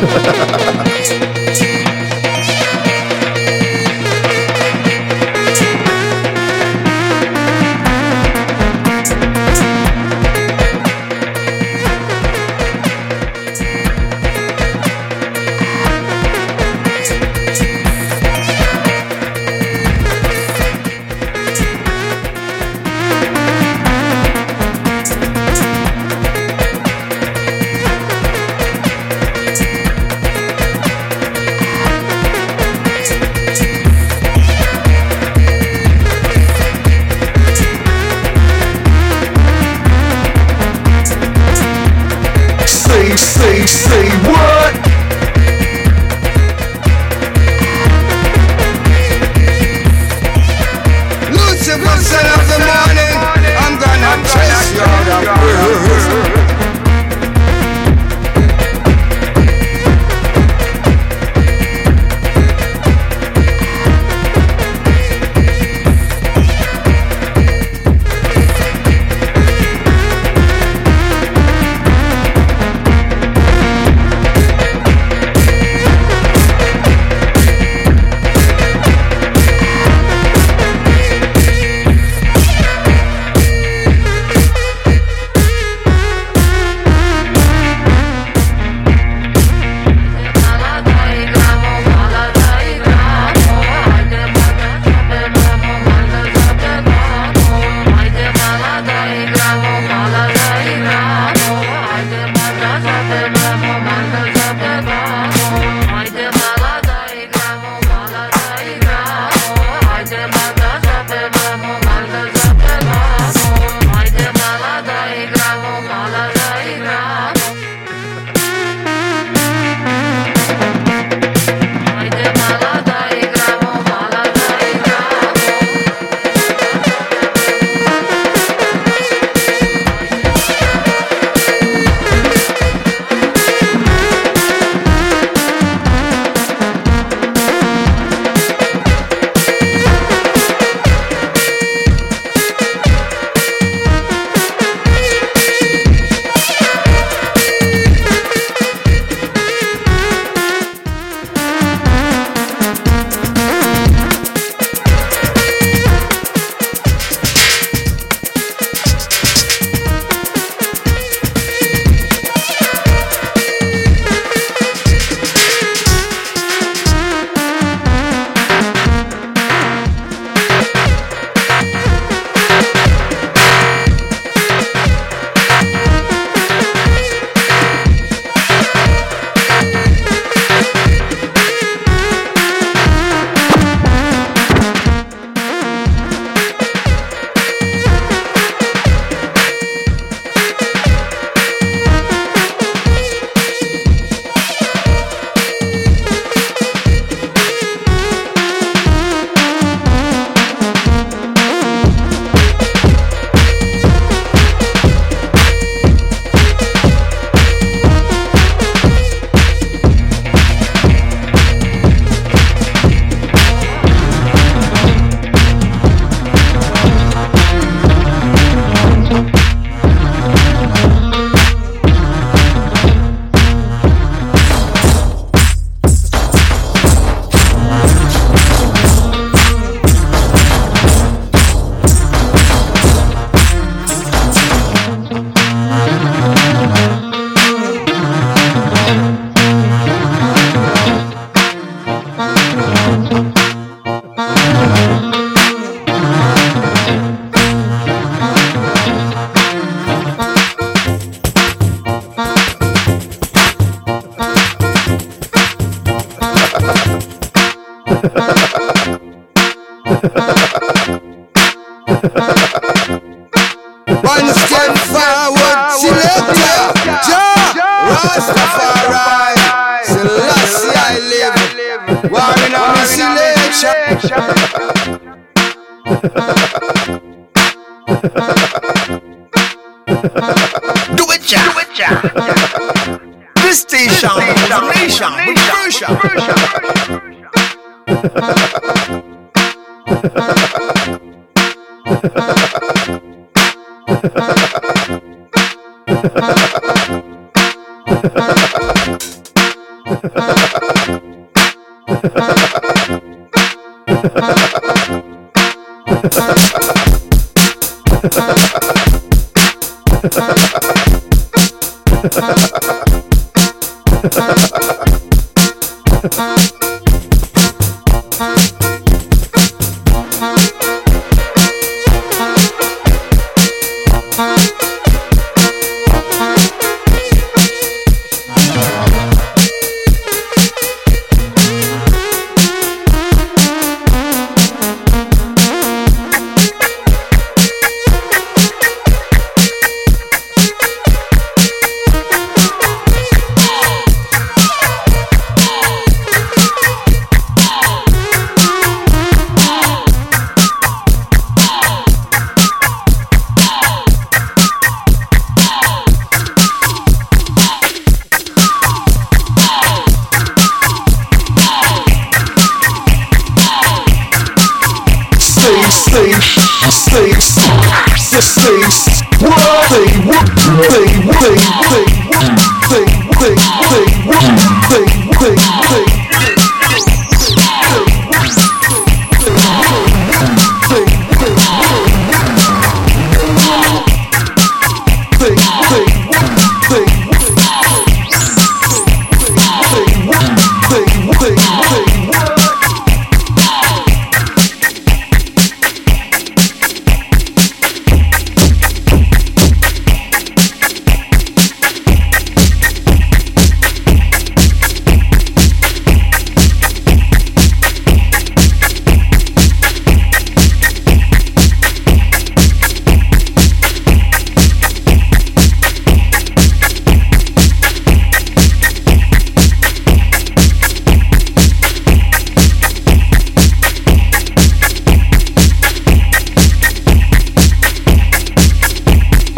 Ha ha ha ha! say, say what? I've ever. One step forward, I live, war in our selection. Do it, Jah. Do it, This station, this station, this station. Say, say, what? Say, what? Say, what? Say, say,